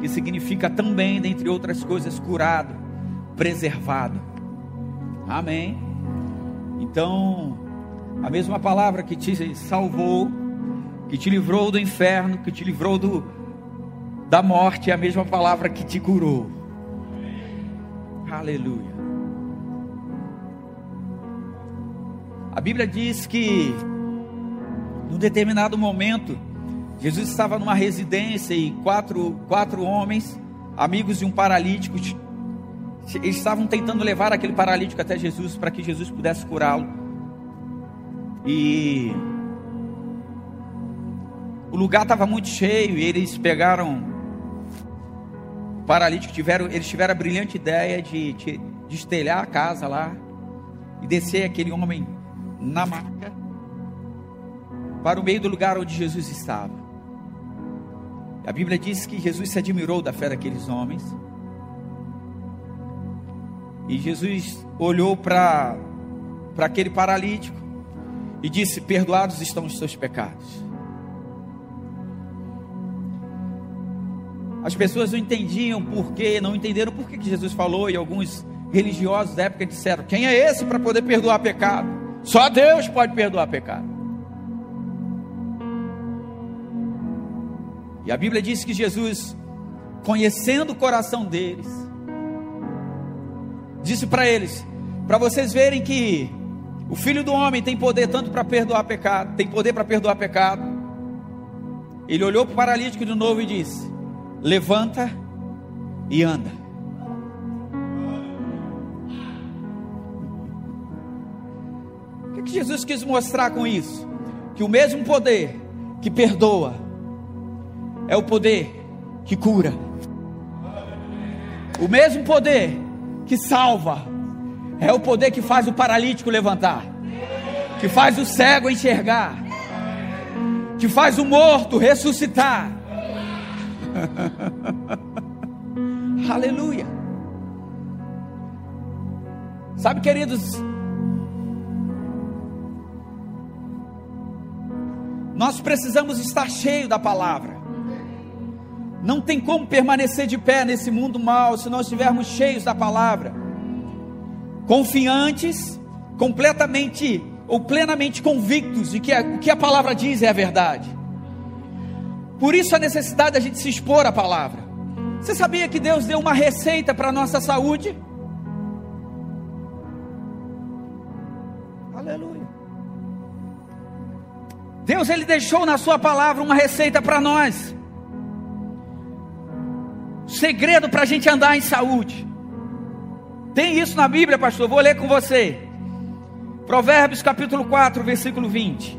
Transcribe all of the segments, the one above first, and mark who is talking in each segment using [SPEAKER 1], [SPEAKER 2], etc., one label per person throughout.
[SPEAKER 1] que significa também, dentre outras coisas, curado, preservado. Amém. Então, a mesma palavra que te salvou, que te livrou do inferno, que te livrou do, da morte, é a mesma palavra que te curou. Aleluia. A Bíblia diz que, num determinado momento, Jesus estava numa residência e quatro, quatro homens, amigos de um paralítico, eles estavam tentando levar aquele paralítico até Jesus para que Jesus pudesse curá-lo. E o lugar estava muito cheio e eles pegaram o paralítico, tiveram, eles tiveram a brilhante ideia de, de, de estelhar a casa lá e descer aquele homem na maca para o meio do lugar onde Jesus estava. A Bíblia diz que Jesus se admirou da fé daqueles homens. E Jesus olhou para aquele paralítico e disse: Perdoados estão os seus pecados. As pessoas não entendiam por quê, não entenderam por que Jesus falou, e alguns religiosos da época disseram: Quem é esse para poder perdoar pecado? Só Deus pode perdoar pecado. E a Bíblia diz que Jesus, conhecendo o coração deles, disse para eles: para vocês verem que o Filho do Homem tem poder tanto para perdoar pecado, tem poder para perdoar pecado. Ele olhou para o paralítico de novo e disse: Levanta e anda. O que, Jesus quis mostrar com isso? Que o mesmo poder que perdoa é o poder que cura. O mesmo poder que salva é o poder que faz o paralítico levantar, que faz o cego enxergar, que faz o morto ressuscitar. Aleluia. Sabe, queridos, nós precisamos estar cheio da palavra. Não tem como permanecer de pé nesse mundo mal se nós estivermos cheios da palavra, confiantes, completamente ou plenamente convictos de que o que a palavra diz é a verdade. Por isso a necessidade da gente se expor à palavra. Você sabia que Deus deu uma receita para a nossa saúde? Aleluia. Deus ele deixou na sua palavra uma receita para nós segredo para a gente andar em saúde. Tem isso na Bíblia, pastor? Vou ler com você. Provérbios capítulo 4, versículo 20.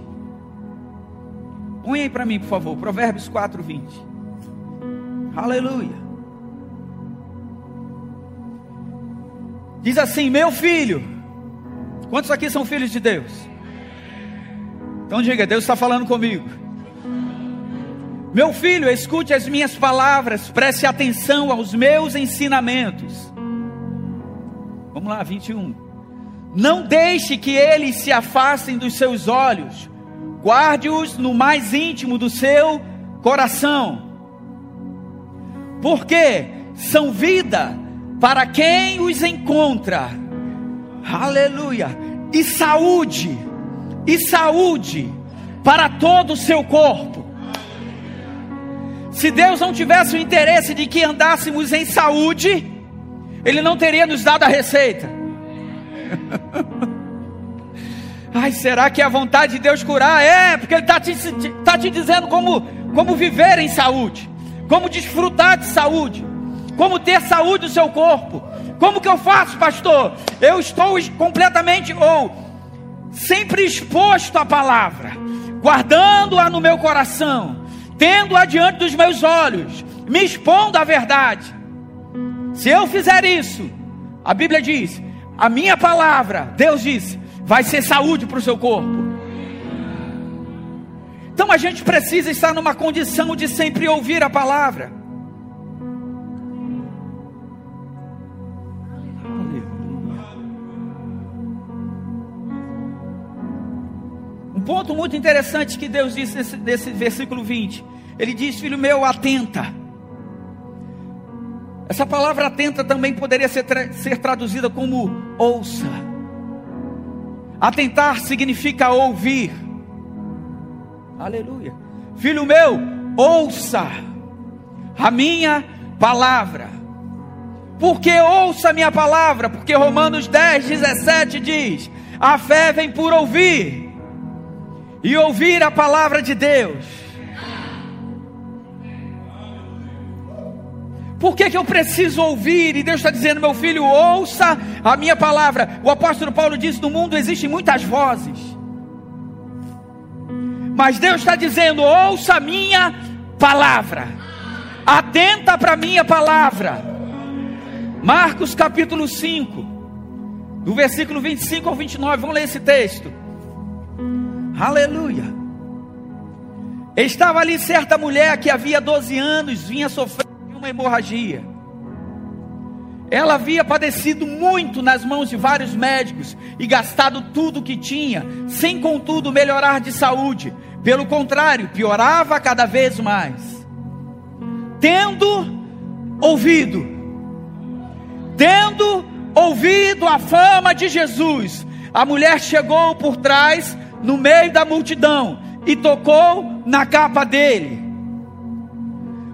[SPEAKER 1] Põe aí para mim, por favor. Provérbios 4, 20. Aleluia. Diz assim: Meu filho. Quantos aqui são filhos de Deus? Então diga: Deus está falando comigo. Meu filho, escute as minhas palavras, preste atenção aos meus ensinamentos. Vamos lá, 21. Não deixe que eles se afastem dos seus olhos, guarde-os no mais íntimo do seu coração, porque são vida para quem os encontra, aleluia, e saúde, e saúde para todo o seu corpo. Se Deus não tivesse o interesse de que andássemos em saúde, Ele não teria nos dado a receita. Ai, será que é a vontade de Deus curar? É, porque Ele está te, tá te dizendo como, como viver em saúde, como desfrutar de saúde, como ter saúde no seu corpo. Como que eu faço, pastor? Eu estou completamente ou sempre exposto à palavra, guardando-a no meu coração tendo adiante dos meus olhos, me expondo à verdade. Se eu fizer isso, a Bíblia diz, a minha palavra, Deus diz, vai ser saúde para o seu corpo. Então a gente precisa estar numa condição de sempre ouvir a palavra. Um ponto muito interessante que Deus disse nesse, nesse versículo 20. Ele diz: Filho meu, atenta. Essa palavra atenta também poderia ser, tra ser traduzida como ouça. Atentar significa ouvir. Aleluia. Filho meu, ouça a minha palavra. Porque ouça a minha palavra? Porque Romanos 10, 17 diz: A fé vem por ouvir, e ouvir a palavra de Deus. Por que, que eu preciso ouvir? E Deus está dizendo, meu filho, ouça a minha palavra. O apóstolo Paulo diz: no mundo existem muitas vozes. Mas Deus está dizendo: ouça a minha palavra. Atenta para a minha palavra. Marcos capítulo 5, do versículo 25 ao 29. Vamos ler esse texto. Aleluia. Estava ali certa mulher que havia 12 anos vinha sofrendo uma hemorragia. Ela havia padecido muito nas mãos de vários médicos e gastado tudo o que tinha, sem contudo melhorar de saúde. Pelo contrário, piorava cada vez mais. Tendo ouvido, tendo ouvido a fama de Jesus, a mulher chegou por trás, no meio da multidão, e tocou na capa dele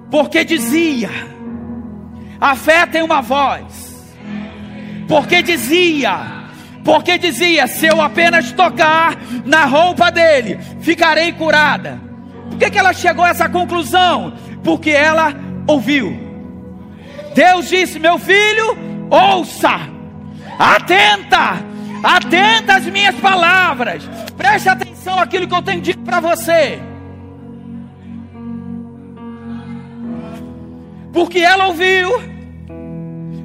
[SPEAKER 1] porque dizia: a fé tem uma voz. Porque dizia, porque dizia: se eu apenas tocar na roupa dele, ficarei curada. Por que, que ela chegou a essa conclusão? Porque ela ouviu. Deus disse: meu filho, ouça, atenta, atenta às minhas palavras, preste atenção àquilo que eu tenho dito para você. porque ela ouviu,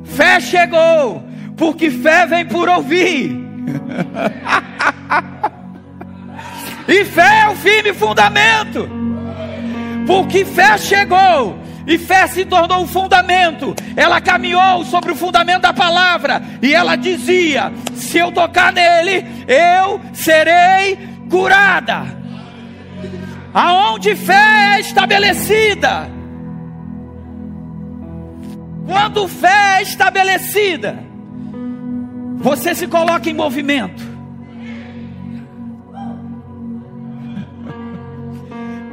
[SPEAKER 1] fé chegou, porque fé vem por ouvir. e fé é o firme fundamento, porque fé chegou, e fé se tornou o fundamento. Ela caminhou sobre o fundamento da palavra, e ela dizia: Se eu tocar nele, eu serei curada. Aonde fé é estabelecida, quando fé é estabelecida, você se coloca em movimento.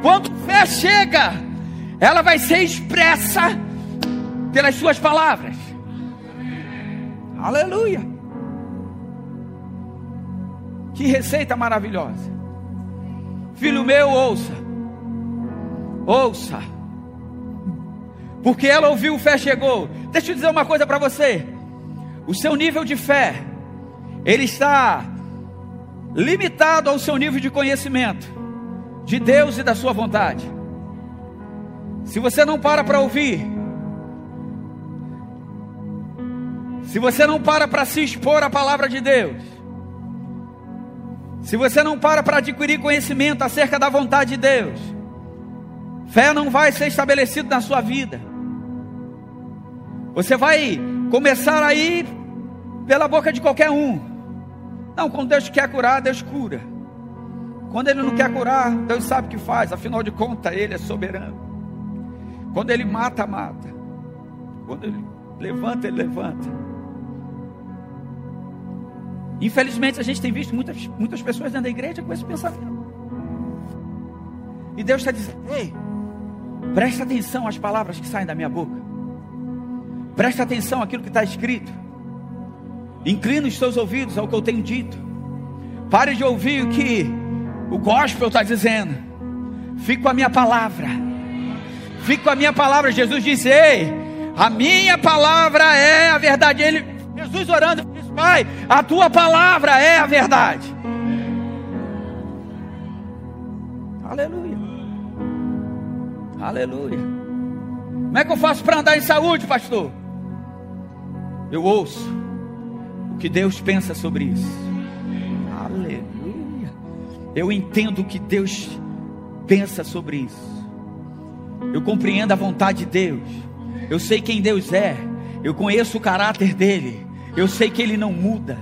[SPEAKER 1] Quando fé chega, ela vai ser expressa pelas suas palavras. Aleluia. Que receita maravilhosa. Filho meu, ouça. Ouça porque ela ouviu, fé chegou. Deixa eu dizer uma coisa para você. O seu nível de fé, ele está limitado ao seu nível de conhecimento de Deus e da sua vontade. Se você não para para ouvir, se você não para para se expor à palavra de Deus, se você não para para adquirir conhecimento acerca da vontade de Deus, fé não vai ser estabelecida na sua vida. Você vai começar a ir pela boca de qualquer um. Não, quando Deus quer curar, Deus cura. Quando Ele não quer curar, Deus sabe o que faz, afinal de contas, Ele é soberano. Quando Ele mata, mata. Quando Ele levanta, Ele levanta. Infelizmente, a gente tem visto muitas, muitas pessoas dentro da igreja com esse pensamento. E Deus está dizendo: ei, presta atenção às palavras que saem da minha boca. Presta atenção àquilo que está escrito. Inclina os seus ouvidos ao que eu tenho dito. Pare de ouvir o que o gospel está dizendo. Fique com a minha palavra. Fique com a minha palavra. Jesus disse: Ei, a minha palavra é a verdade. Ele, Jesus orando, disse: Pai, a tua palavra é a verdade. Aleluia. Aleluia. Como é que eu faço para andar em saúde, pastor? eu ouço o que Deus pensa sobre isso. Aleluia. Eu entendo o que Deus pensa sobre isso. Eu compreendo a vontade de Deus. Eu sei quem Deus é. Eu conheço o caráter dele. Eu sei que ele não muda.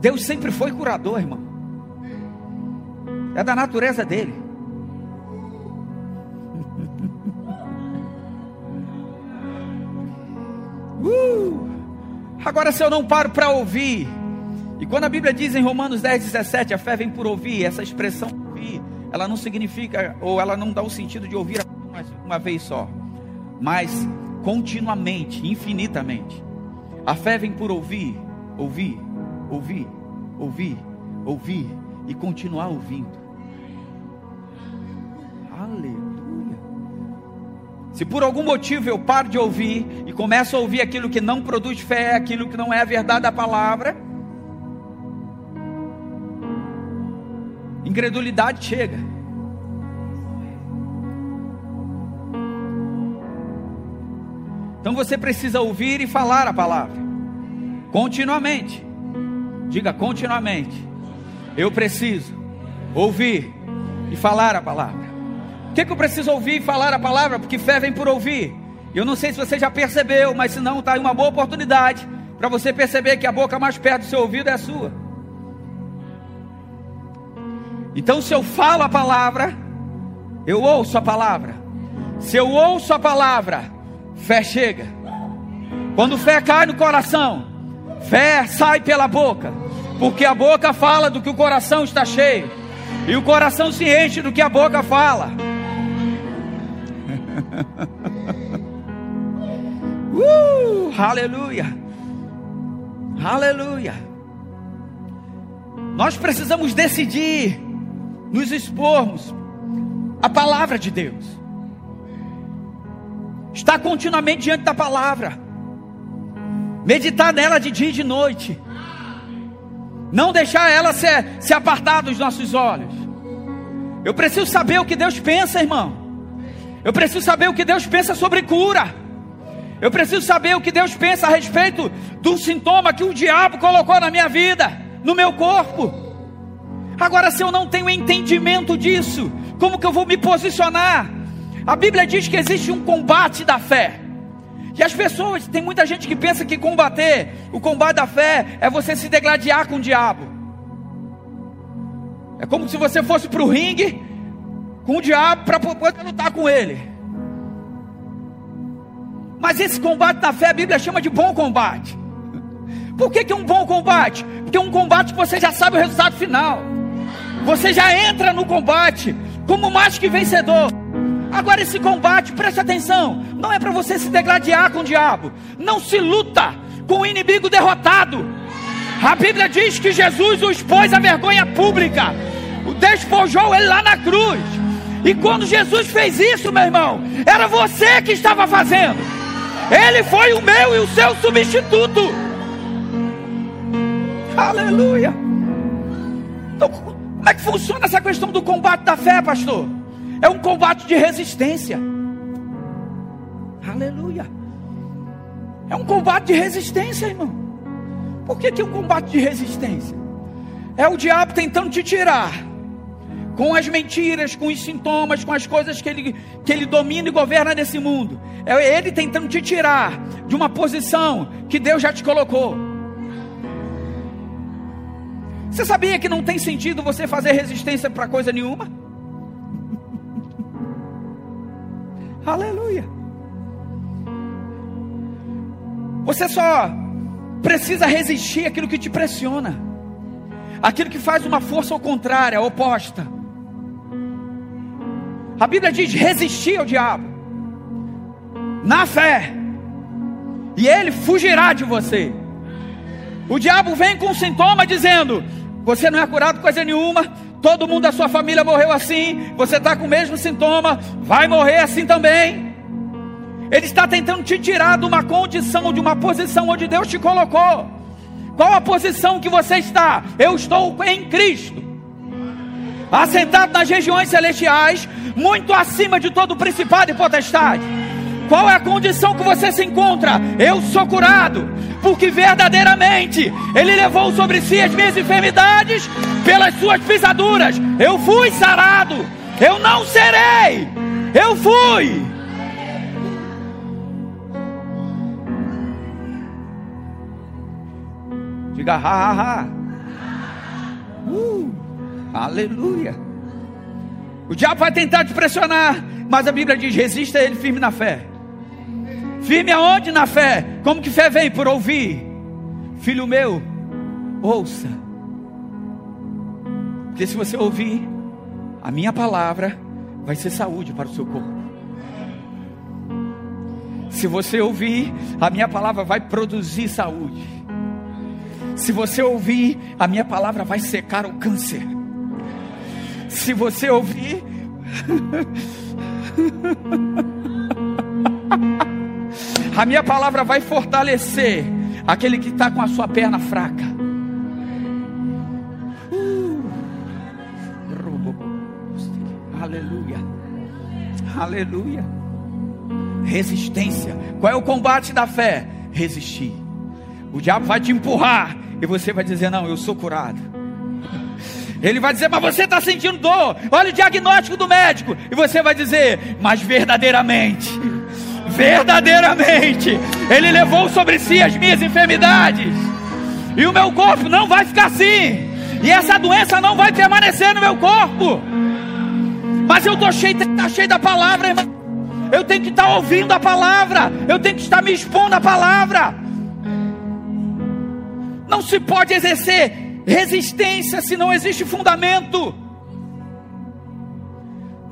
[SPEAKER 1] Deus sempre foi curador, irmão. É da natureza dele. Uh! Agora, se eu não paro para ouvir, e quando a Bíblia diz em Romanos 10, 17, a fé vem por ouvir, essa expressão ouvir ela não significa, ou ela não dá o sentido de ouvir uma, uma vez só, mas continuamente, infinitamente. A fé vem por ouvir, ouvir, ouvir, ouvir, ouvir e continuar ouvindo. Aleluia. Se por algum motivo eu paro de ouvir e começo a ouvir aquilo que não produz fé, aquilo que não é a verdade da palavra, incredulidade chega. Então você precisa ouvir e falar a palavra, continuamente. Diga continuamente. Eu preciso ouvir e falar a palavra. Por que, que eu preciso ouvir e falar a palavra? Porque fé vem por ouvir. Eu não sei se você já percebeu, mas se não, está aí uma boa oportunidade para você perceber que a boca mais perto do seu ouvido é a sua. Então, se eu falo a palavra, eu ouço a palavra. Se eu ouço a palavra, fé chega. Quando fé cai no coração, fé sai pela boca, porque a boca fala do que o coração está cheio, e o coração se enche do que a boca fala. uh, aleluia, aleluia. Nós precisamos decidir nos expormos a palavra de Deus. Estar continuamente diante da palavra. Meditar nela de dia e de noite. Não deixar ela se, se apartar dos nossos olhos. Eu preciso saber o que Deus pensa, irmão. Eu preciso saber o que Deus pensa sobre cura. Eu preciso saber o que Deus pensa a respeito do sintoma que o diabo colocou na minha vida, no meu corpo. Agora, se eu não tenho entendimento disso, como que eu vou me posicionar? A Bíblia diz que existe um combate da fé. E as pessoas, tem muita gente que pensa que combater, o combate da fé é você se degladiar com o diabo. É como se você fosse para o ringue com o diabo para poder lutar com ele. Mas esse combate da fé a Bíblia chama de bom combate. Por que, que é um bom combate? Porque é um combate que você já sabe o resultado final. Você já entra no combate como mais que vencedor. Agora, esse combate, preste atenção, não é para você se degladiar com o diabo. Não se luta com o inimigo derrotado. A Bíblia diz que Jesus o expôs à vergonha pública, o despojou ele lá na cruz. E quando Jesus fez isso, meu irmão, era você que estava fazendo. Ele foi o meu e o seu substituto. Aleluia. Então, como é que funciona essa questão do combate da fé, pastor? É um combate de resistência. Aleluia. É um combate de resistência, irmão. Por que, que é um combate de resistência? É o diabo tentando te tirar com as mentiras, com os sintomas, com as coisas que ele, que ele domina e governa nesse mundo. É ele tentando te tirar de uma posição que Deus já te colocou. Você sabia que não tem sentido você fazer resistência para coisa nenhuma? Aleluia. Você só precisa resistir aquilo que te pressiona, aquilo que faz uma força ao contrária, oposta. A Bíblia diz: resistir ao diabo, na fé, e ele fugirá de você. O diabo vem com um sintoma dizendo: você não é curado coisa nenhuma, todo mundo da sua família morreu assim, você está com o mesmo sintoma, vai morrer assim também. Ele está tentando te tirar de uma condição, de uma posição onde Deus te colocou. Qual a posição que você está? Eu estou em Cristo, assentado nas regiões celestiais, muito acima de todo principado e potestade. Qual é a condição que você se encontra? Eu sou curado, porque verdadeiramente Ele levou sobre si as minhas enfermidades, pelas suas pisaduras. Eu fui sarado, eu não serei, eu fui. Diga ha ha ha. Uh, aleluia. O diabo vai tentar te pressionar, mas a Bíblia diz: resista a ele firme na fé. Firme aonde na fé? Como que fé vem? Por ouvir. Filho meu, ouça. Porque se você ouvir a minha palavra, vai ser saúde para o seu corpo. Se você ouvir, a minha palavra vai produzir saúde. Se você ouvir, a minha palavra vai secar o câncer. Se você ouvir, a minha palavra vai fortalecer aquele que está com a sua perna fraca. Uh. Aleluia. Aleluia. Resistência. Qual é o combate da fé? Resistir. O diabo vai te empurrar e você vai dizer: Não, eu sou curado. Ele vai dizer, mas você está sentindo dor. Olha o diagnóstico do médico. E você vai dizer, mas verdadeiramente, verdadeiramente, Ele levou sobre si as minhas enfermidades. E o meu corpo não vai ficar assim. E essa doença não vai permanecer no meu corpo. Mas eu estou cheio, tá cheio da palavra, irmão. Eu tenho que estar tá ouvindo a palavra. Eu tenho que estar me expondo à palavra. Não se pode exercer resistência se não existe fundamento.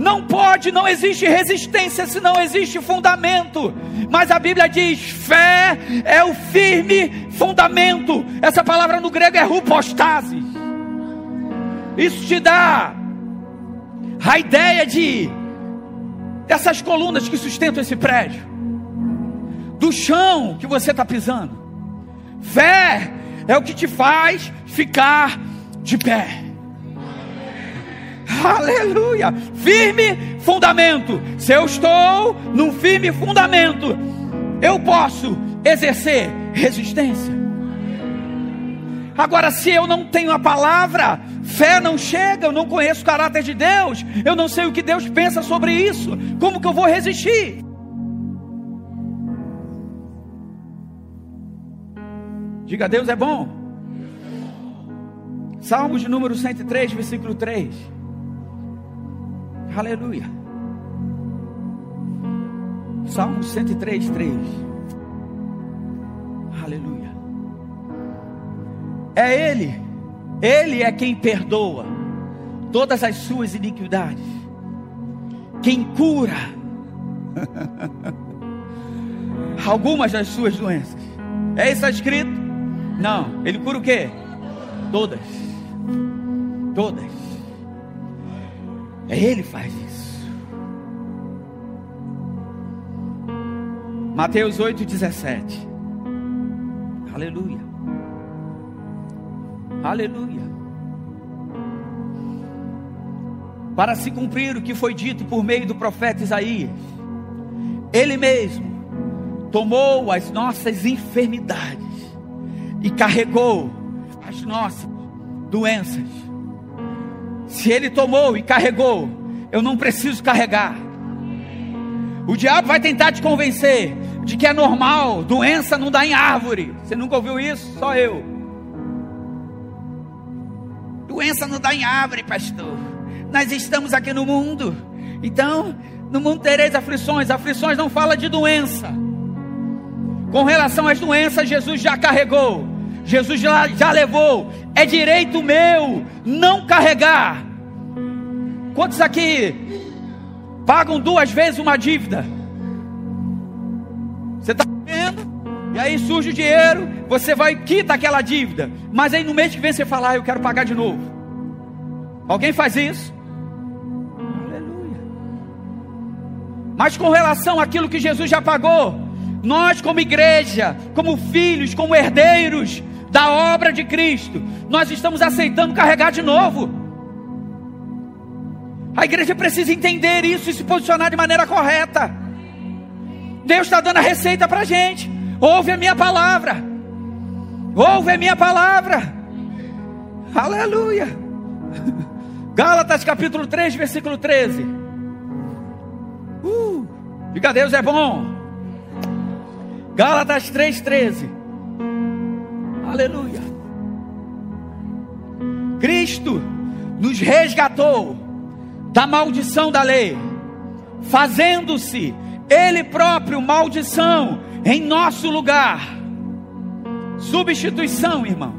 [SPEAKER 1] Não pode, não existe resistência se não existe fundamento. Mas a Bíblia diz: fé é o firme fundamento. Essa palavra no grego é rupostasis. Isso te dá a ideia de dessas colunas que sustentam esse prédio, do chão que você está pisando. Fé é o que te faz ficar de pé. Aleluia! Firme fundamento. Se eu estou num firme fundamento, eu posso exercer resistência. Agora, se eu não tenho a palavra, fé não chega, eu não conheço o caráter de Deus, eu não sei o que Deus pensa sobre isso, como que eu vou resistir? Diga, Deus é bom. Salmos de número 103, versículo 3. Aleluia. Salmo 103, 3. Aleluia. É Ele, Ele é quem perdoa todas as suas iniquidades, quem cura algumas das suas doenças. É isso escrito? Não, ele cura o quê? Todas. Todas. É ele faz isso. Mateus 8, 17. Aleluia. Aleluia. Para se cumprir o que foi dito por meio do profeta Isaías, ele mesmo tomou as nossas enfermidades e carregou as nossas doenças. Se ele tomou e carregou, eu não preciso carregar. O diabo vai tentar te convencer de que é normal, doença não dá em árvore. Você nunca ouviu isso? Só eu. Doença não dá em árvore, pastor. Nós estamos aqui no mundo. Então, no mundo tereis aflições. Aflições não fala de doença. Com relação às doenças, Jesus já carregou. Jesus já, já levou, é direito meu não carregar. Quantos aqui pagam duas vezes uma dívida? Você está vendo? E aí surge o dinheiro, você vai quita aquela dívida, mas aí no mês que vem você fala, ah, eu quero pagar de novo. Alguém faz isso? Aleluia. Mas com relação àquilo que Jesus já pagou, nós como igreja, como filhos, como herdeiros, da obra de Cristo, nós estamos aceitando carregar de novo. A igreja precisa entender isso e se posicionar de maneira correta. Deus está dando a receita para a gente. Ouve a minha palavra. Ouve a minha palavra. Aleluia. Gálatas capítulo 3, versículo 13. Uh, diga Deus é bom. Gálatas 3, 13. Aleluia. Cristo nos resgatou da maldição da lei, fazendo-se Ele próprio maldição em nosso lugar. Substituição, irmão.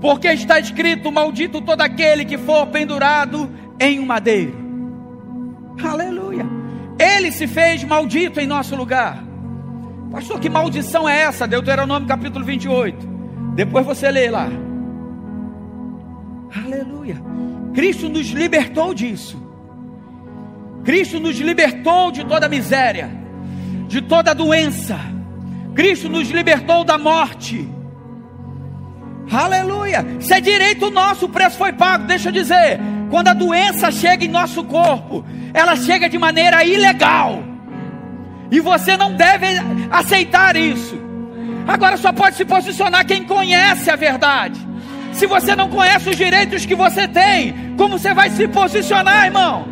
[SPEAKER 1] Porque está escrito: Maldito todo aquele que for pendurado em um madeiro. Aleluia. Ele se fez maldito em nosso lugar. Pastor, que maldição é essa? Deuteronômio capítulo 28. Depois você lê lá. Aleluia. Cristo nos libertou disso. Cristo nos libertou de toda miséria, de toda doença. Cristo nos libertou da morte. Aleluia. Isso é direito nosso, o preço foi pago. Deixa eu dizer, quando a doença chega em nosso corpo, ela chega de maneira ilegal. E você não deve aceitar isso. Agora só pode se posicionar quem conhece a verdade. Se você não conhece os direitos que você tem, como você vai se posicionar, irmão?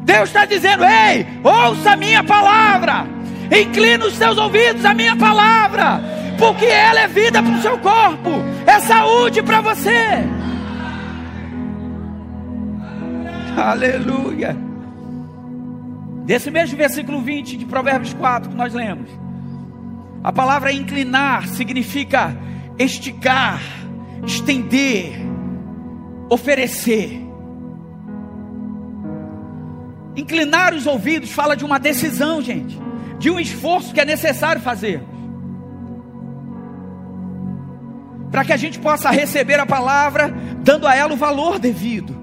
[SPEAKER 1] Deus está dizendo: ei, ouça a minha palavra, inclina os seus ouvidos à minha palavra, porque ela é vida para o seu corpo, é saúde para você. Aleluia. Desse mesmo versículo 20 de Provérbios 4 que nós lemos, a palavra inclinar significa esticar, estender, oferecer. Inclinar os ouvidos fala de uma decisão, gente, de um esforço que é necessário fazer. Para que a gente possa receber a palavra, dando a ela o valor devido.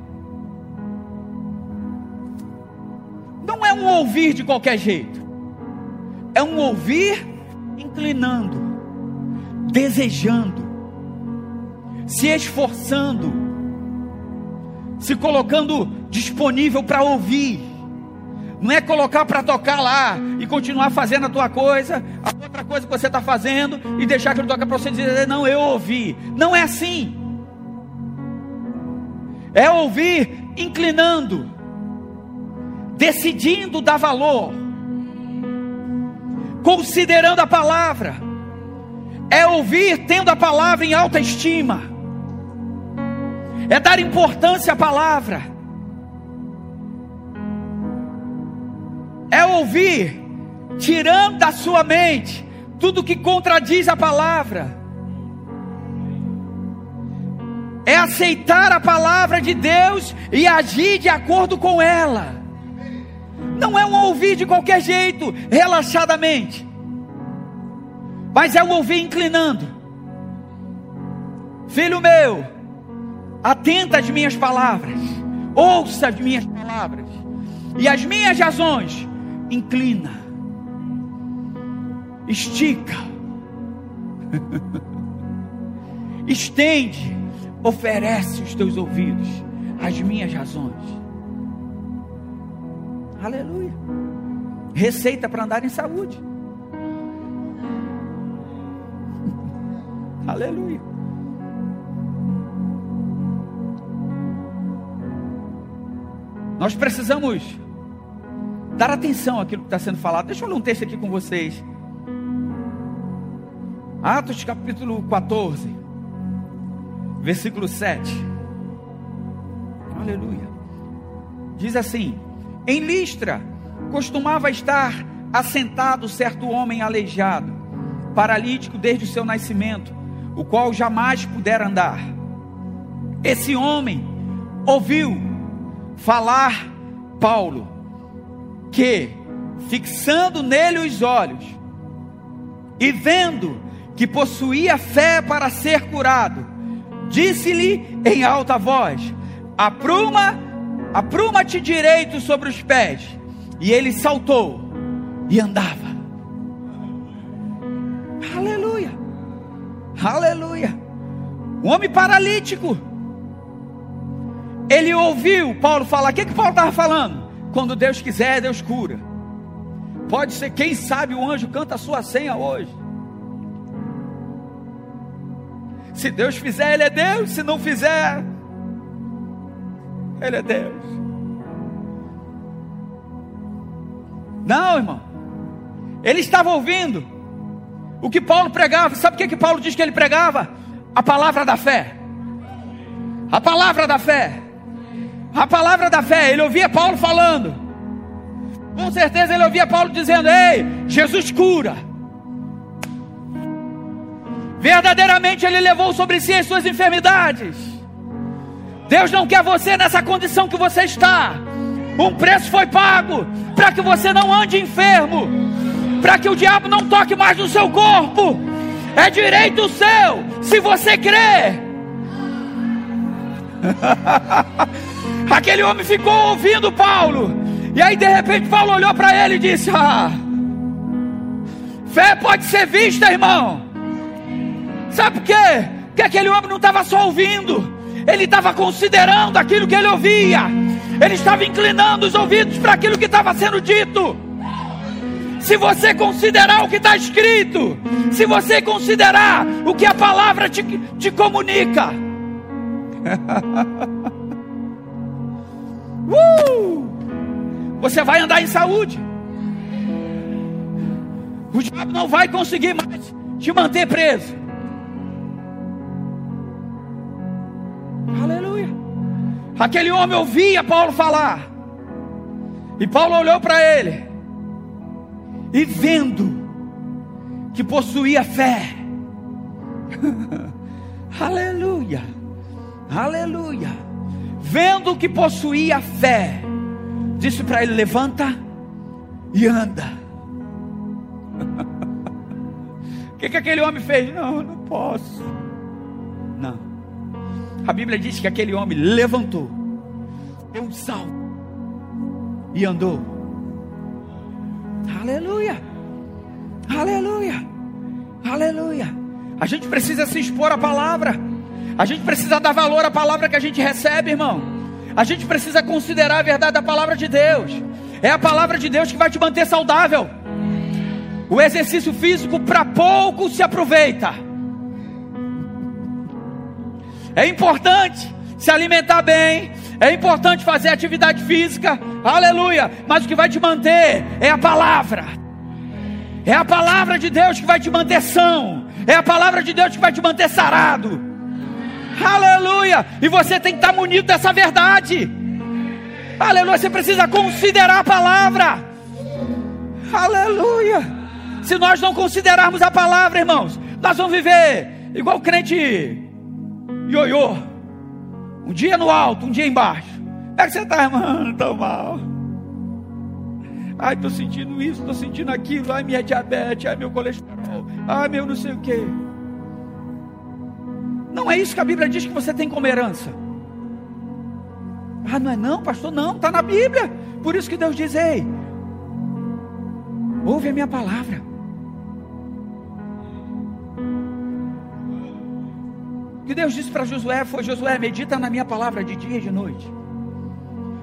[SPEAKER 1] Não é um ouvir de qualquer jeito, é um ouvir inclinando, desejando, se esforçando, se colocando disponível para ouvir. Não é colocar para tocar lá e continuar fazendo a tua coisa, a outra coisa que você está fazendo e deixar que ele toque para você dizer, não, eu ouvi. Não é assim. É ouvir inclinando, decidindo dar valor, considerando a palavra. É ouvir tendo a palavra em alta estima. É dar importância à palavra é ouvir, tirando da sua mente tudo que contradiz a palavra. É aceitar a palavra de Deus e agir de acordo com ela. Não é um ouvir de qualquer jeito, relaxadamente, mas é um ouvir inclinando. Filho meu, atenta às minhas palavras, ouça as minhas palavras e as minhas razões inclina, estica, estende, oferece os teus ouvidos às minhas razões. Aleluia. Receita para andar em saúde. Aleluia. Nós precisamos dar atenção àquilo que está sendo falado. Deixa eu ler um texto aqui com vocês. Atos capítulo 14, versículo 7. Aleluia. Diz assim: Em Listra costumava estar assentado certo homem aleijado, paralítico desde o seu nascimento, o qual jamais pudera andar. Esse homem ouviu falar Paulo que, fixando nele os olhos e vendo que possuía fé para ser curado, disse-lhe em alta voz: Apruma, apruma-te direito sobre os pés. E ele saltou e andava. Aleluia, aleluia. Um homem paralítico. Ele ouviu Paulo falar. O que, que Paulo estava falando? Quando Deus quiser, Deus cura. Pode ser, quem sabe o anjo canta a sua senha hoje. Se Deus fizer, Ele é Deus. Se não fizer, Ele é Deus. Não, irmão. Ele estava ouvindo o que Paulo pregava. Sabe o que, que Paulo diz que ele pregava? A palavra da fé. A palavra da fé a palavra da fé. Ele ouvia Paulo falando. Com certeza ele ouvia Paulo dizendo: Ei, Jesus cura. Verdadeiramente Ele levou sobre si as suas enfermidades. Deus não quer você nessa condição que você está. Um preço foi pago para que você não ande enfermo, para que o diabo não toque mais no seu corpo. É direito seu, se você crer. Aquele homem ficou ouvindo Paulo. E aí de repente Paulo olhou para ele e disse: Ah, fé pode ser vista, irmão. Sabe por quê? Porque aquele homem não estava só ouvindo, ele estava considerando aquilo que ele ouvia, ele estava inclinando os ouvidos para aquilo que estava sendo dito. Se você considerar o que está escrito, se você considerar o que a palavra te, te comunica, uh! Você vai andar em saúde. O diabo não vai conseguir mais te manter preso. Aquele homem ouvia Paulo falar. E Paulo olhou para ele. E vendo que possuía fé. Aleluia. Aleluia. Vendo que possuía fé, disse para ele: Levanta e anda. O que, que aquele homem fez? Não, não posso. Não. A Bíblia diz que aquele homem levantou, deu um salto e andou. Aleluia. Aleluia. Aleluia. A gente precisa se expor à palavra. A gente precisa dar valor à palavra que a gente recebe, irmão. A gente precisa considerar a verdade da palavra de Deus. É a palavra de Deus que vai te manter saudável. O exercício físico para pouco se aproveita. É importante se alimentar bem, é importante fazer atividade física, aleluia. Mas o que vai te manter é a palavra. É a palavra de Deus que vai te manter são. É a palavra de Deus que vai te manter sarado. Aleluia! E você tem que estar munido dessa verdade. Aleluia! Você precisa considerar a palavra. Aleluia! Se nós não considerarmos a palavra, irmãos, nós vamos viver igual crente ioiô. Um dia no alto, um dia embaixo. Como é que você está, irmão? Estou mal. Ai, estou sentindo isso, estou sentindo aquilo. Ai, minha diabetes, ai, meu colesterol. Ai, meu não sei o que. Não é isso que a Bíblia diz que você tem como herança. Ah, não é não, pastor? Não, está na Bíblia. Por isso que Deus diz: Ei, ouve a minha palavra. Que Deus disse para Josué foi: Josué, medita na minha palavra de dia e de noite.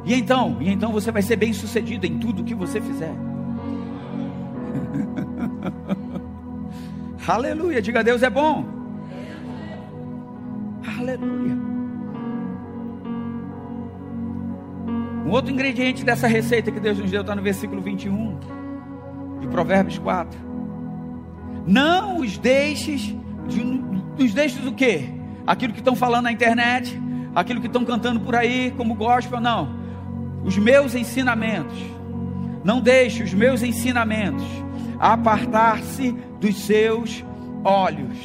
[SPEAKER 1] E então, e então você vai ser bem sucedido em tudo que você fizer. Aleluia, diga Deus é bom. Aleluia. Um outro ingrediente dessa receita que Deus nos deu está no versículo 21 de Provérbios 4. Não os deixes, de, os deixes o quê? Aquilo que estão falando na internet, aquilo que estão cantando por aí como gospel, não. Os meus ensinamentos. Não deixe os meus ensinamentos apartar-se dos seus olhos.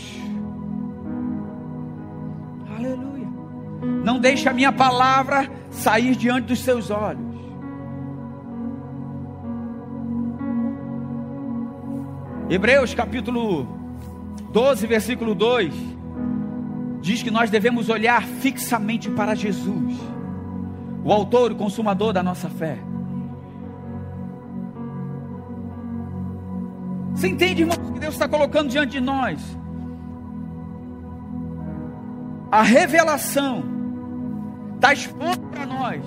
[SPEAKER 1] Não deixe a minha palavra sair diante dos seus olhos. Hebreus capítulo 12, versículo 2 diz que nós devemos olhar fixamente para Jesus, o autor e consumador da nossa fé. Você entende, irmãos, que Deus está colocando diante de nós? A revelação está exposto para nós.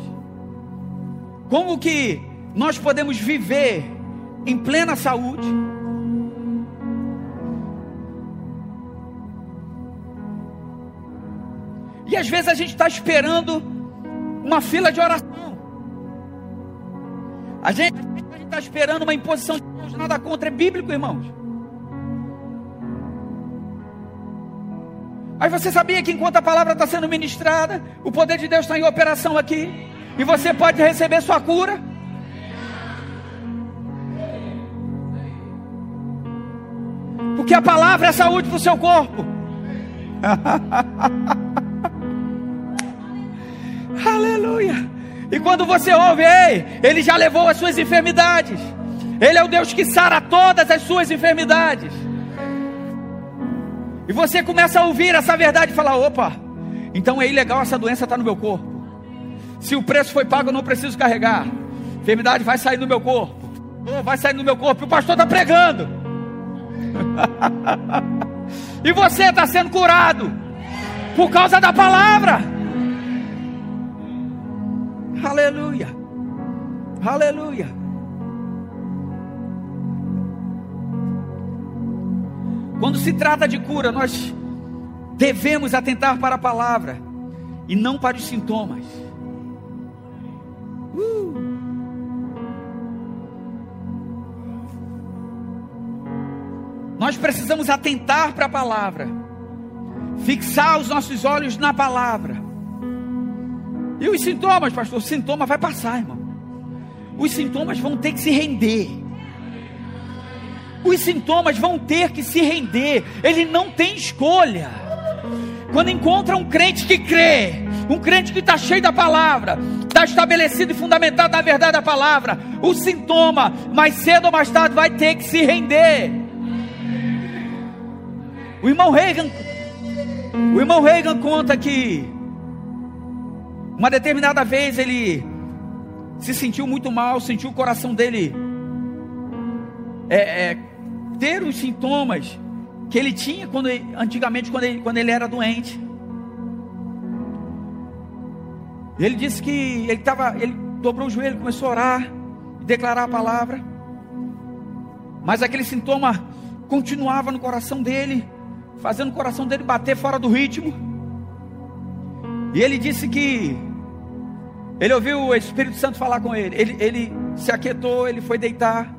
[SPEAKER 1] Como que nós podemos viver em plena saúde? Às vezes a gente está esperando uma fila de oração. A gente está esperando uma imposição de Deus, nada contra, é bíblico, irmãos. Mas você sabia que enquanto a palavra está sendo ministrada, o poder de Deus está em operação aqui, e você pode receber sua cura? Porque a palavra é saúde para o seu corpo. Aleluia. E quando você ouve, ei, ele já levou as suas enfermidades. Ele é o Deus que sara todas as suas enfermidades. E você começa a ouvir essa verdade e falar: opa, então é ilegal essa doença estar tá no meu corpo. Se o preço foi pago, eu não preciso carregar. A enfermidade vai sair do meu corpo. Oh, vai sair do meu corpo. E o pastor está pregando. e você está sendo curado por causa da palavra. Aleluia. Aleluia. Quando se trata de cura, nós devemos atentar para a palavra e não para os sintomas. Uh. Nós precisamos atentar para a palavra, fixar os nossos olhos na palavra. E os sintomas, pastor? O sintoma vai passar, irmão. Os sintomas vão ter que se render os sintomas vão ter que se render, ele não tem escolha. Quando encontra um crente que crê, um crente que está cheio da palavra, está estabelecido e fundamentado na verdade da palavra, o sintoma, mais cedo ou mais tarde, vai ter que se render. O irmão Reagan, o irmão Reagan conta que uma determinada vez ele se sentiu muito mal, sentiu o coração dele é, é, ter os sintomas que ele tinha quando antigamente quando ele, quando ele era doente. Ele disse que ele estava, ele dobrou o joelho, começou a orar, declarar a palavra, mas aquele sintoma continuava no coração dele, fazendo o coração dele bater fora do ritmo. E ele disse que ele ouviu o Espírito Santo falar com ele. Ele, ele se aquietou, ele foi deitar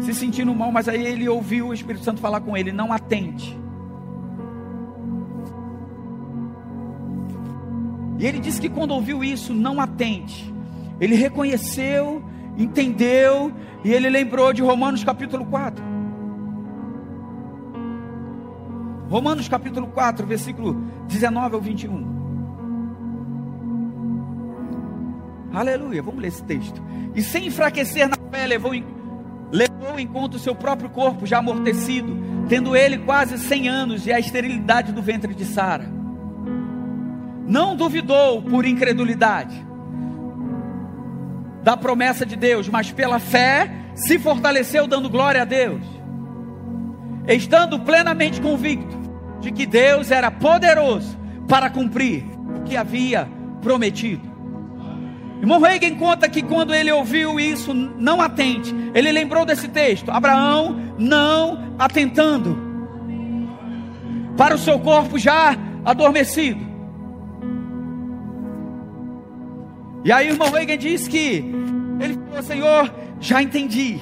[SPEAKER 1] se sentindo mal, mas aí ele ouviu o Espírito Santo falar com ele: não atente. E ele disse que quando ouviu isso, não atente. Ele reconheceu, entendeu, e ele lembrou de Romanos capítulo 4. Romanos capítulo 4, versículo 19 ao 21. Aleluia, vamos ler esse texto. E sem enfraquecer na fé, levou em levou em conta o seu próprio corpo já amortecido, tendo ele quase 100 anos e a esterilidade do ventre de Sara. Não duvidou por incredulidade da promessa de Deus, mas pela fé se fortaleceu dando glória a Deus, estando plenamente convicto de que Deus era poderoso para cumprir o que havia prometido. Irmão Reagan conta que quando ele ouviu isso, não atente, ele lembrou desse texto: Abraão não atentando. Para o seu corpo já adormecido. E aí irmão Reagan diz que ele falou: Senhor, já entendi,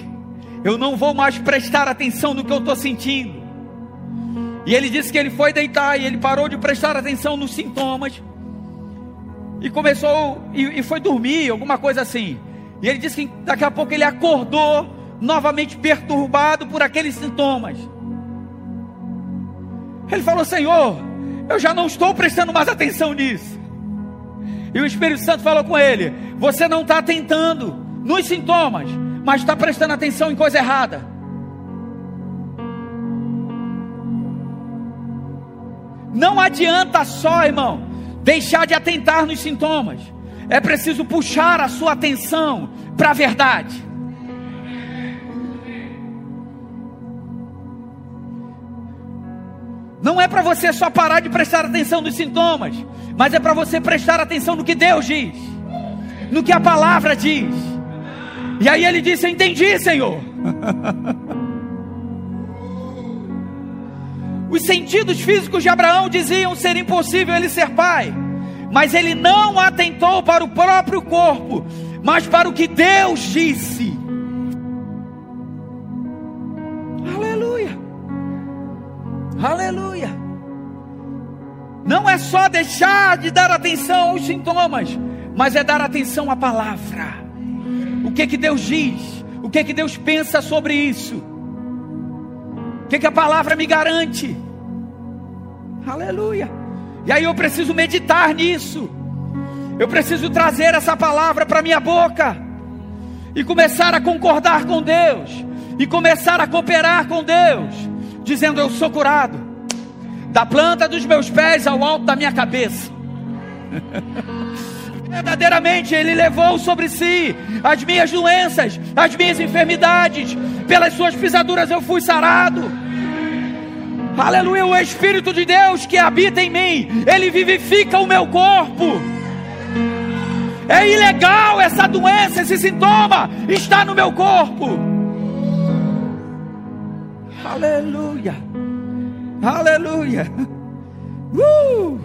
[SPEAKER 1] eu não vou mais prestar atenção no que eu estou sentindo. E ele disse que ele foi deitar e ele parou de prestar atenção nos sintomas e começou e, e, foi dormir, alguma coisa assim. E ele disse que daqui a pouco ele acordou novamente perturbado por aqueles sintomas. Ele falou: Senhor, eu já não estou prestando mais atenção nisso. E o Espírito Santo falou com ele: Você não está atentando nos sintomas, mas está prestando atenção em coisa errada. Não adianta só, irmão, deixar de atentar nos sintomas. É preciso puxar a sua atenção para a verdade. Não é para você só parar de prestar atenção nos sintomas, mas é para você prestar atenção no que Deus diz, no que a palavra diz. E aí ele disse: entendi, Senhor. Os sentidos físicos de Abraão diziam ser impossível ele ser pai, mas ele não atentou para o próprio corpo, mas para o que Deus disse. Aleluia, aleluia. Não é só deixar de dar atenção aos sintomas, mas é dar atenção à palavra. O que que Deus diz? O que que Deus pensa sobre isso? que, que a palavra me garante? Aleluia. E aí eu preciso meditar nisso. Eu preciso trazer essa palavra para minha boca e começar a concordar com Deus e começar a cooperar com Deus, dizendo: Eu sou curado, da planta dos meus pés ao alto da minha cabeça. Verdadeiramente Ele levou sobre si as minhas doenças, as minhas enfermidades, pelas Suas pisaduras eu fui sarado. Aleluia, o Espírito de Deus que habita em mim, Ele vivifica o meu corpo. É ilegal essa doença, esse sintoma está no meu corpo. Aleluia, aleluia. Uh!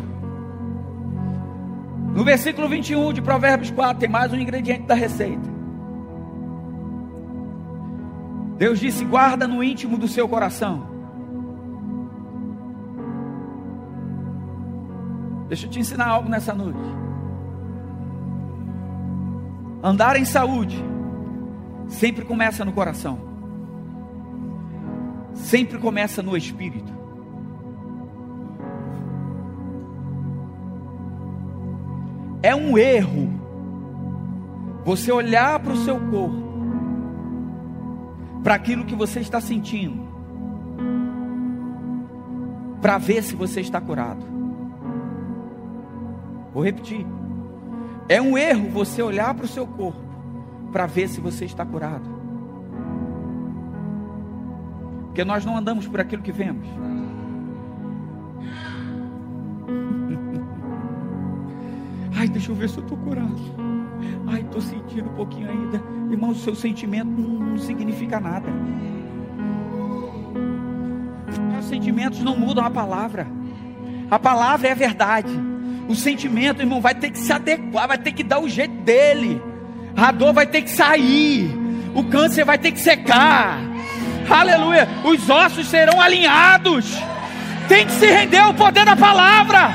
[SPEAKER 1] No versículo 21 de Provérbios 4 tem mais um ingrediente da receita. Deus disse: guarda no íntimo do seu coração. Deixa eu te ensinar algo nessa noite. Andar em saúde sempre começa no coração, sempre começa no espírito. É um erro você olhar para o seu corpo, para aquilo que você está sentindo, para ver se você está curado. Vou repetir. É um erro você olhar para o seu corpo para ver se você está curado. Porque nós não andamos por aquilo que vemos. Ai, deixa eu ver se eu estou curado. Ai, estou sentindo um pouquinho ainda. Irmão, o seu sentimento não, não significa nada. Os sentimentos não mudam a palavra. A palavra é a verdade. O sentimento, irmão, vai ter que se adequar, vai ter que dar o jeito dele. A dor vai ter que sair. O câncer vai ter que secar. Aleluia. Os ossos serão alinhados. Tem que se render ao poder da palavra.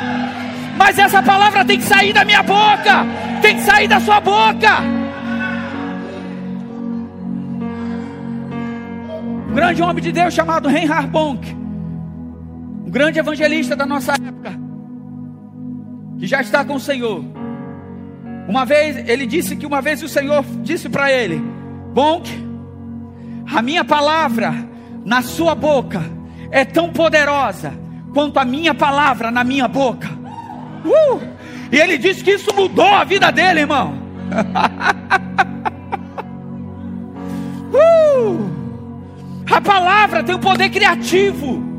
[SPEAKER 1] Mas essa palavra tem que sair da minha boca. Tem que sair da sua boca. Um grande homem de Deus chamado Reinhard Bonk. Um grande evangelista da nossa época que já está com o Senhor. Uma vez, ele disse que uma vez o Senhor disse para ele: Bom, a minha palavra na sua boca é tão poderosa quanto a minha palavra na minha boca. Uh! E ele disse que isso mudou a vida dele, irmão. uh! A palavra tem um poder criativo.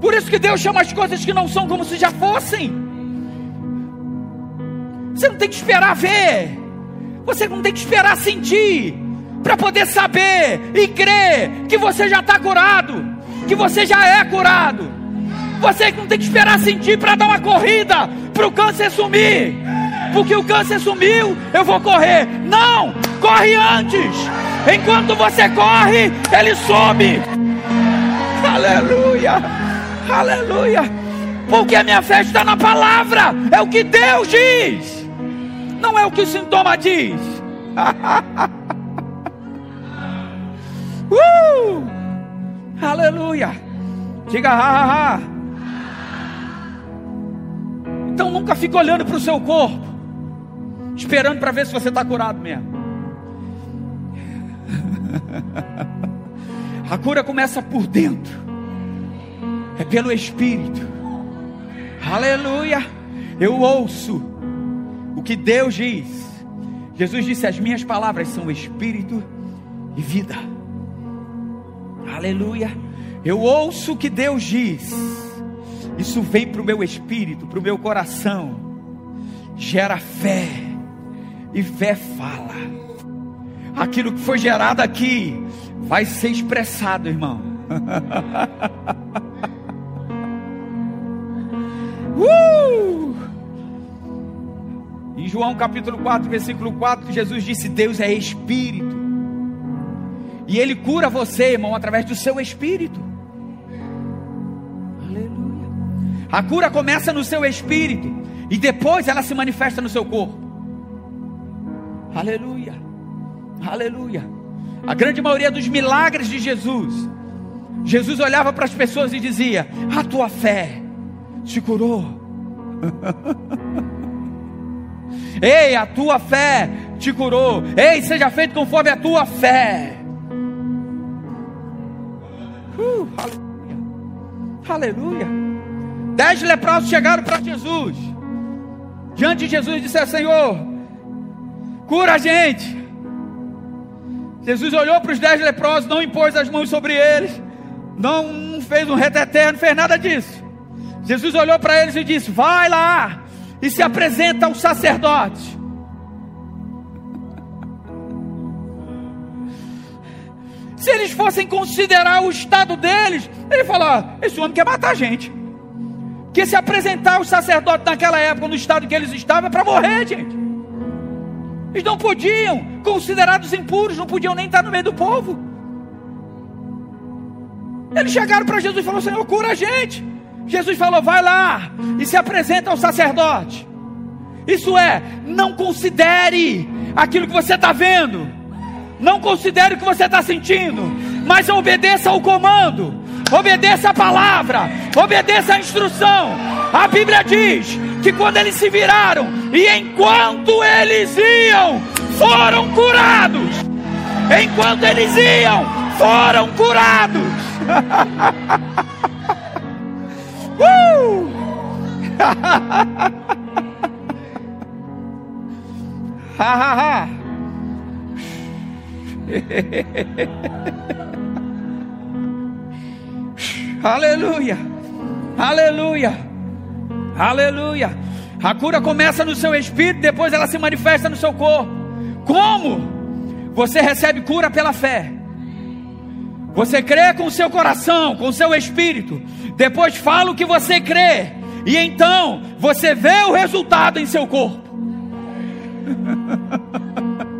[SPEAKER 1] Por isso que Deus chama as coisas que não são como se já fossem. Você não tem que esperar ver. Você não tem que esperar sentir. Para poder saber e crer que você já está curado. Que você já é curado. Você não tem que esperar sentir para dar uma corrida. Para o câncer sumir. Porque o câncer sumiu, eu vou correr. Não! Corre antes. Enquanto você corre, ele some. Aleluia. Aleluia. Porque a minha fé está na palavra. É o que Deus diz. Não é o que o sintoma diz. uh! Aleluia. Diga ha, ha, ha. Então nunca fique olhando para o seu corpo, esperando para ver se você está curado mesmo. A cura começa por dentro é pelo Espírito. Aleluia. Eu ouço o que Deus diz. Jesus disse: As minhas palavras são Espírito e vida. Aleluia. Eu ouço o que Deus diz. Isso vem para o meu espírito, para o meu coração. Gera fé. E fé fala. Aquilo que foi gerado aqui vai ser expressado, irmão. Uh! Em João capítulo 4, versículo 4, Jesus disse: Deus é espírito. E Ele cura você, irmão, através do seu espírito. Aleluia. A cura começa no seu espírito. E depois ela se manifesta no seu corpo. Aleluia. Aleluia. A grande maioria dos milagres de Jesus Jesus olhava para as pessoas e dizia: A tua fé te curou. Ei, a tua fé te curou. Ei, seja feito conforme a tua fé. Uh, aleluia. aleluia. Dez leprosos chegaram para Jesus. Diante de Jesus e disseram: Senhor, cura a gente. Jesus olhou para os dez leprosos, não impôs as mãos sobre eles, não fez um reteté, não fez nada disso. Jesus olhou para eles e disse: Vai lá e se apresenta ao sacerdote. Se eles fossem considerar o estado deles, ele falou: Esse homem quer matar a gente. Que se apresentar ao sacerdote naquela época, no estado que eles estavam, é para morrer, gente. Eles não podiam, considerados impuros, não podiam nem estar no meio do povo. Eles chegaram para Jesus e falaram: Senhor, cura a gente. Jesus falou: vai lá e se apresenta ao sacerdote. Isso é, não considere aquilo que você está vendo, não considere o que você está sentindo, mas obedeça ao comando, obedeça a palavra, obedeça a instrução. A Bíblia diz que quando eles se viraram e enquanto eles iam, foram curados. Enquanto eles iam, foram curados. uh! Aleluia, aleluia, aleluia. A cura começa no seu espírito, depois ela se manifesta no seu corpo. Como? Você recebe cura pela fé. Você crê com o seu coração, com o seu espírito. Depois fala o que você crê. E então você vê o resultado em seu corpo.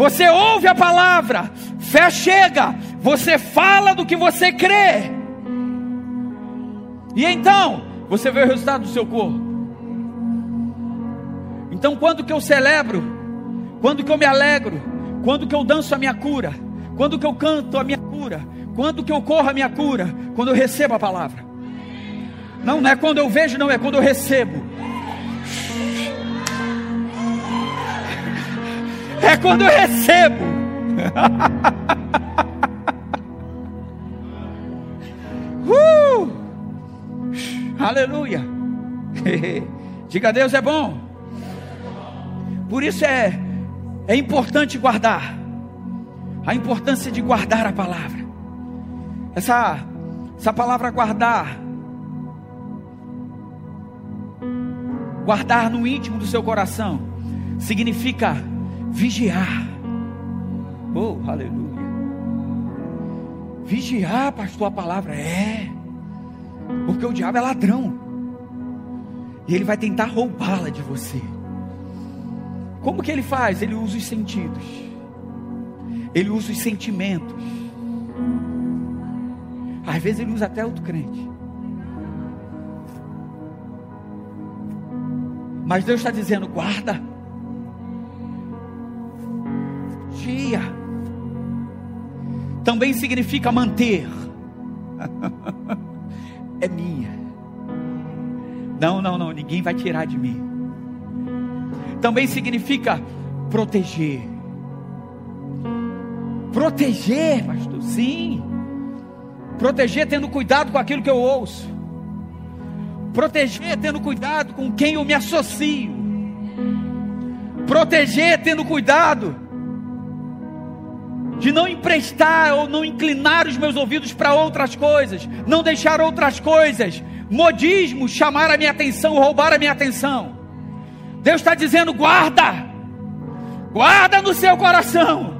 [SPEAKER 1] Você ouve a palavra, fé chega, você fala do que você crê. E então, você vê o resultado do seu corpo. Então, quando que eu celebro? Quando que eu me alegro? Quando que eu danço a minha cura? Quando que eu canto a minha cura? Quando que eu corro a minha cura? Quando eu recebo a palavra. Não, não é quando eu vejo, não, é quando eu recebo. É quando eu recebo. uh! Aleluia. Diga Deus é bom. Por isso é, é importante guardar. A importância de guardar a palavra. Essa, essa palavra guardar. Guardar no íntimo do seu coração. Significa vigiar. Oh, aleluia. Vigiar, pastor, a palavra é. Porque o diabo é ladrão. E ele vai tentar roubá-la de você. Como que ele faz? Ele usa os sentidos. Ele usa os sentimentos. Às vezes ele usa até outro crente. Mas Deus está dizendo: guarda. Dia. Também significa manter. é minha. Não, não, não, ninguém vai tirar de mim. Também significa proteger. Proteger, pastor, sim. Proteger tendo cuidado com aquilo que eu ouço. Proteger tendo cuidado com quem eu me associo. Proteger tendo cuidado de não emprestar ou não inclinar os meus ouvidos para outras coisas, não deixar outras coisas, modismo chamar a minha atenção, roubar a minha atenção. Deus está dizendo: guarda, guarda no seu coração,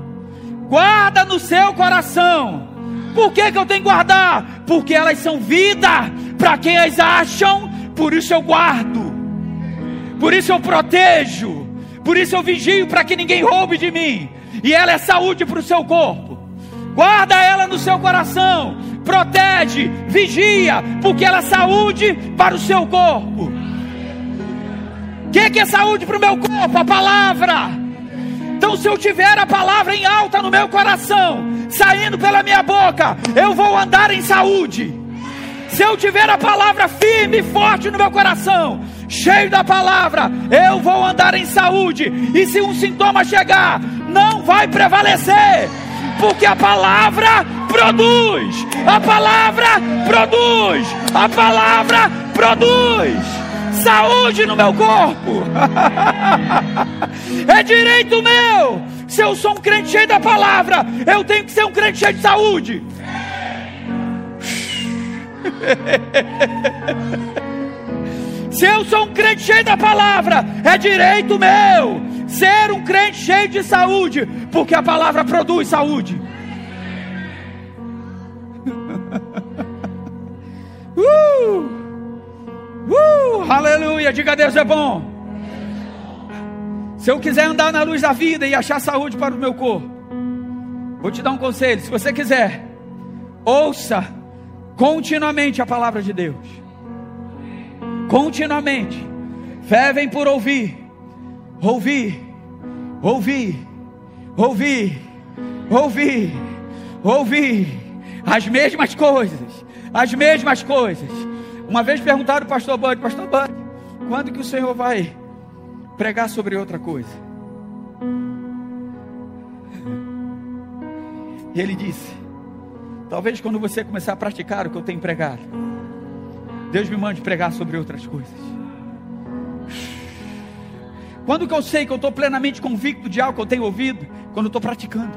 [SPEAKER 1] guarda no seu coração. Por que, que eu tenho que guardar? Porque elas são vida para quem as acham, por isso eu guardo, por isso eu protejo, por isso eu vigio para que ninguém roube de mim e ela é saúde para o seu corpo. Guarda ela no seu coração, protege, vigia, porque ela é saúde para o seu corpo. O que, que é saúde para o meu corpo? A palavra. Então, se eu tiver a palavra em alta no meu coração, saindo pela minha boca, eu vou andar em saúde. Se eu tiver a palavra firme e forte no meu coração, cheio da palavra, eu vou andar em saúde. E se um sintoma chegar, não vai prevalecer, porque a palavra produz, a palavra produz, a palavra produz saúde no meu corpo. é direito meu. Se eu sou um crente cheio da palavra, eu tenho que ser um crente cheio de saúde. Se eu sou um crente cheio da palavra, é direito meu ser um crente cheio de saúde, porque a palavra produz saúde. Diga a Deus é bom. Se eu quiser andar na luz da vida e achar saúde para o meu corpo, vou te dar um conselho. Se você quiser, ouça continuamente a palavra de Deus. Continuamente. Fé vem por ouvir, ouvir, ouvir, ouvir, ouvir, ouvir as mesmas coisas, as mesmas coisas. Uma vez perguntaram ao pastor Bud, pastor Bud, quando que o Senhor vai pregar sobre outra coisa? E ele disse: Talvez quando você começar a praticar o que eu tenho pregado, Deus me mande pregar sobre outras coisas. Quando que eu sei que eu estou plenamente convicto de algo que eu tenho ouvido? Quando eu estou praticando.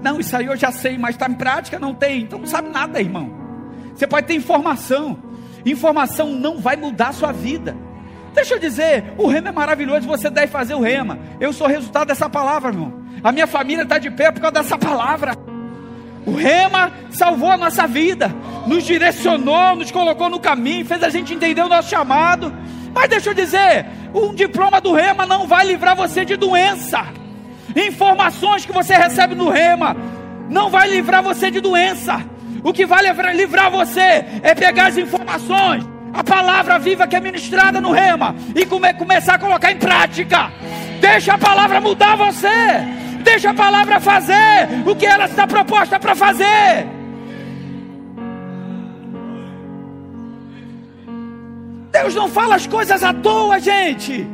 [SPEAKER 1] Não, isso aí eu já sei, mas está em prática, não tem. Então não sabe nada, irmão. Você pode ter informação. Informação não vai mudar a sua vida. Deixa eu dizer, o rema é maravilhoso, você deve fazer o rema. Eu sou resultado dessa palavra, irmão. A minha família está de pé por causa dessa palavra. O rema salvou a nossa vida, nos direcionou, nos colocou no caminho, fez a gente entender o nosso chamado. Mas deixa eu dizer, um diploma do rema não vai livrar você de doença. Informações que você recebe no rema não vai livrar você de doença. O que vai livrar você é pegar as informações, a palavra viva que é ministrada no rema e come, começar a colocar em prática. Deixa a palavra mudar você. Deixa a palavra fazer o que ela está proposta para fazer. Deus não fala as coisas à toa, gente.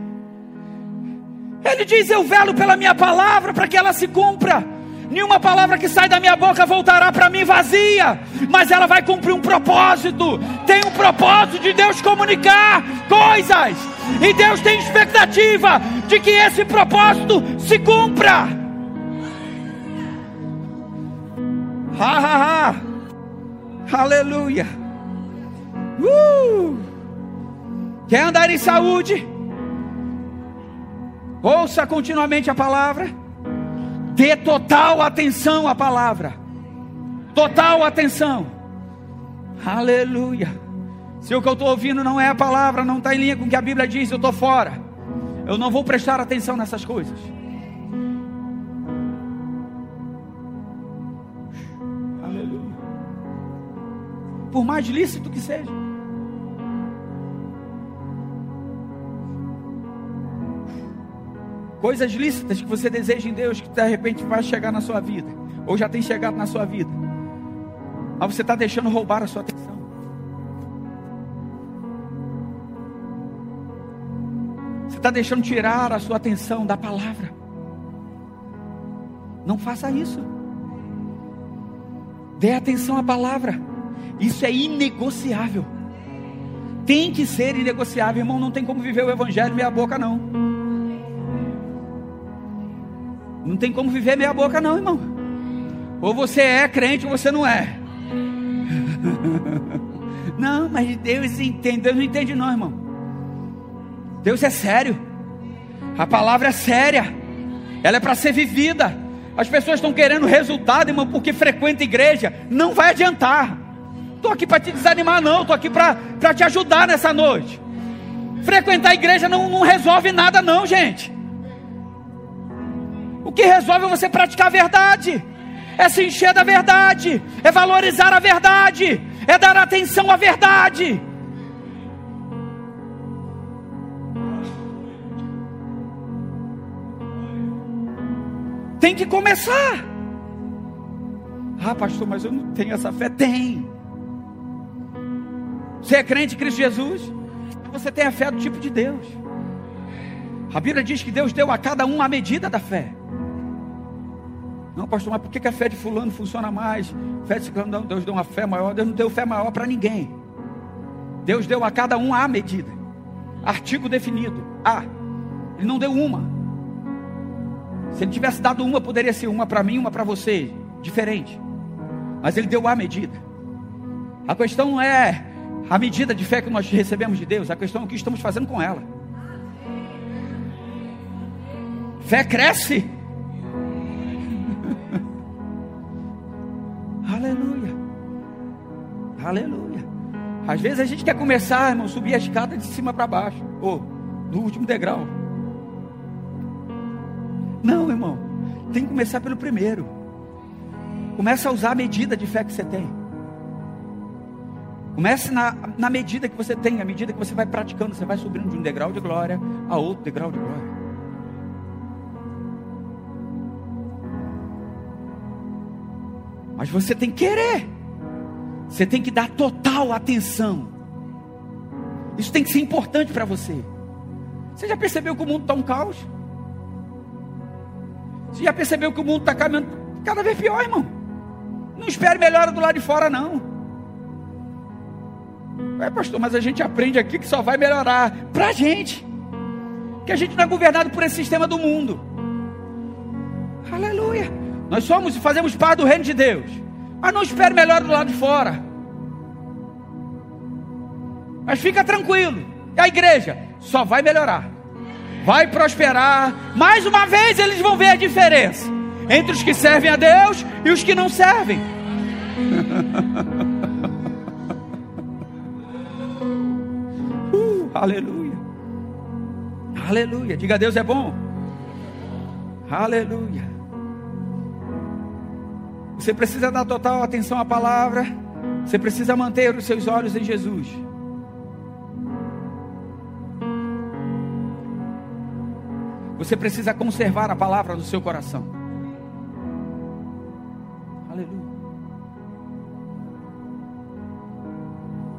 [SPEAKER 1] Ele diz: Eu velo pela minha palavra para que ela se cumpra. Nenhuma palavra que sai da minha boca voltará para mim vazia, mas ela vai cumprir um propósito. Tem um propósito de Deus comunicar coisas, e Deus tem expectativa de que esse propósito se cumpra. Ha, ha, ha. Aleluia. Uh. Quer andar em saúde? Ouça continuamente a palavra. Dê total atenção à palavra. Total atenção. Aleluia. Se o que eu estou ouvindo não é a palavra, não está em linha com o que a Bíblia diz, eu estou fora. Eu não vou prestar atenção nessas coisas. por mais lícito que seja. Coisas lícitas que você deseja em Deus, que de repente vai chegar na sua vida, ou já tem chegado na sua vida, mas você está deixando roubar a sua atenção. Você está deixando tirar a sua atenção da palavra. Não faça isso. Dê atenção à palavra. Isso é inegociável. Tem que ser inegociável, irmão. Não tem como viver o evangelho meia boca, não. Não tem como viver meia boca, não, irmão. Ou você é crente ou você não é. Não, mas Deus entende. Deus não entende, não, irmão. Deus é sério. A palavra é séria. Ela é para ser vivida. As pessoas estão querendo resultado, irmão, porque frequenta igreja. Não vai adiantar estou aqui para te desanimar, não. Estou aqui para te ajudar nessa noite. Frequentar a igreja não, não resolve nada, não, gente. O que resolve é você praticar a verdade, é se encher da verdade, é valorizar a verdade, é dar atenção à verdade. Tem que começar. Ah, pastor, mas eu não tenho essa fé. Tem. Você é crente em Cristo Jesus? Você tem a fé do tipo de Deus. A Bíblia diz que Deus deu a cada um a medida da fé. Não, pastor, mas por que a fé de fulano funciona mais? Fé de fulano, Deus deu uma fé maior. Deus não deu fé maior para ninguém. Deus deu a cada um a medida. Artigo definido. A. Ele não deu uma. Se ele tivesse dado uma, poderia ser uma para mim, uma para você. Diferente. Mas ele deu a medida. A questão não é a medida de fé que nós recebemos de Deus, a questão é o que estamos fazendo com ela. Fé cresce. Aleluia. Aleluia. Às vezes a gente quer começar, irmão, subir a escada de cima para baixo, ou do último degrau. Não, irmão. Tem que começar pelo primeiro. Começa a usar a medida de fé que você tem. Comece na, na medida que você tem, à medida que você vai praticando, você vai subindo de um degrau de glória a outro degrau de glória. Mas você tem que querer. Você tem que dar total atenção. Isso tem que ser importante para você. Você já percebeu que o mundo está um caos? Você já percebeu que o mundo está caminhando cada vez pior, irmão? Não espere melhora do lado de fora, não. É, pastor, mas a gente aprende aqui que só vai melhorar para a gente. Que a gente não é governado por esse sistema do mundo. Aleluia. Nós somos e fazemos parte do reino de Deus. Mas não espere melhor do lado de fora. Mas fica tranquilo. A igreja só vai melhorar. Vai prosperar. Mais uma vez eles vão ver a diferença entre os que servem a Deus e os que não servem. uh, aleluia. Aleluia. Diga Deus é bom. Aleluia. Você precisa dar total atenção à palavra. Você precisa manter os seus olhos em Jesus. Você precisa conservar a palavra no seu coração. Aleluia.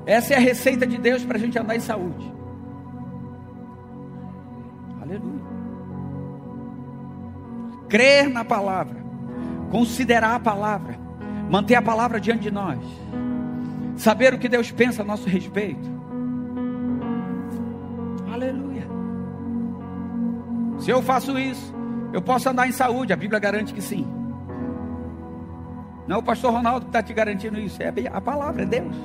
[SPEAKER 1] Essa é a receita de Deus para a gente andar em saúde. Aleluia. Crer na palavra considerar a palavra, manter a palavra diante de nós, saber o que Deus pensa a nosso respeito. Aleluia. Se eu faço isso, eu posso andar em saúde, a Bíblia garante que sim. Não é o pastor Ronaldo que está te garantindo isso, é a palavra, é Deus.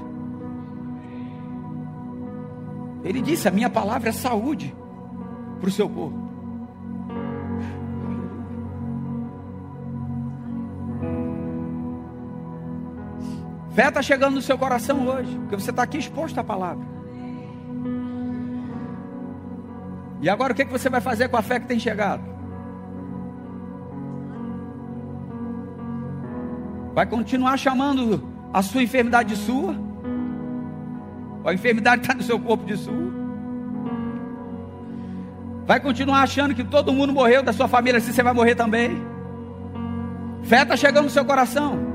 [SPEAKER 1] Ele disse: A minha palavra é saúde para o seu corpo. Fé está chegando no seu coração hoje, porque você está aqui exposto à palavra. E agora o que, que você vai fazer com a fé que tem chegado? Vai continuar chamando a sua enfermidade de sua? Ou a enfermidade está no seu corpo de sua? Vai continuar achando que todo mundo morreu da sua família, assim você vai morrer também? Fé está chegando no seu coração.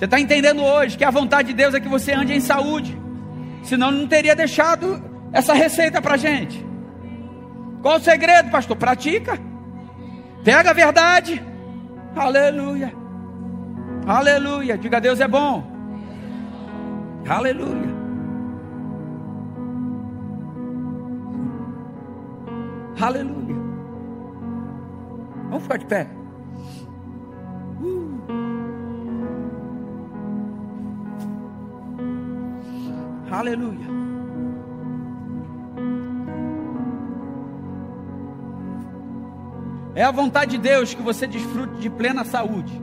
[SPEAKER 1] Você está entendendo hoje que a vontade de Deus é que você ande em saúde. Senão não teria deixado essa receita para gente. Qual o segredo, pastor? Pratica. Pega a verdade. Aleluia. Aleluia. Diga Deus é bom. Aleluia. Aleluia. Vamos ficar de pé. Aleluia. É a vontade de Deus que você desfrute de plena saúde.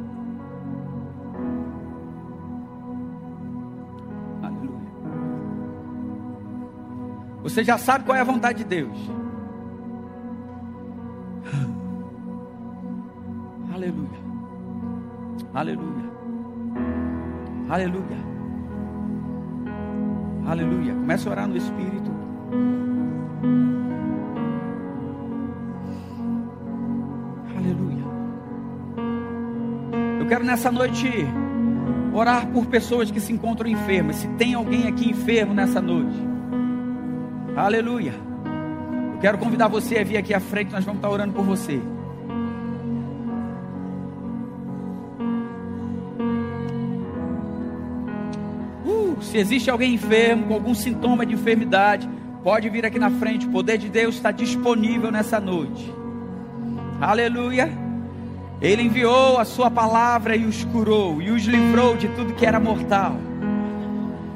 [SPEAKER 1] Aleluia. Você já sabe qual é a vontade de Deus. Aleluia. Aleluia. Aleluia. Aleluia. Comece a orar no Espírito. Aleluia. quero nessa noite orar por pessoas que se encontram enfermas. Se tem alguém aqui enfermo nessa noite, aleluia. Eu quero convidar você a vir aqui à frente, nós vamos estar orando por você. Se existe alguém enfermo, com algum sintoma de enfermidade, pode vir aqui na frente. O poder de Deus está disponível nessa noite. Aleluia. Ele enviou a sua palavra e os curou e os livrou de tudo que era mortal.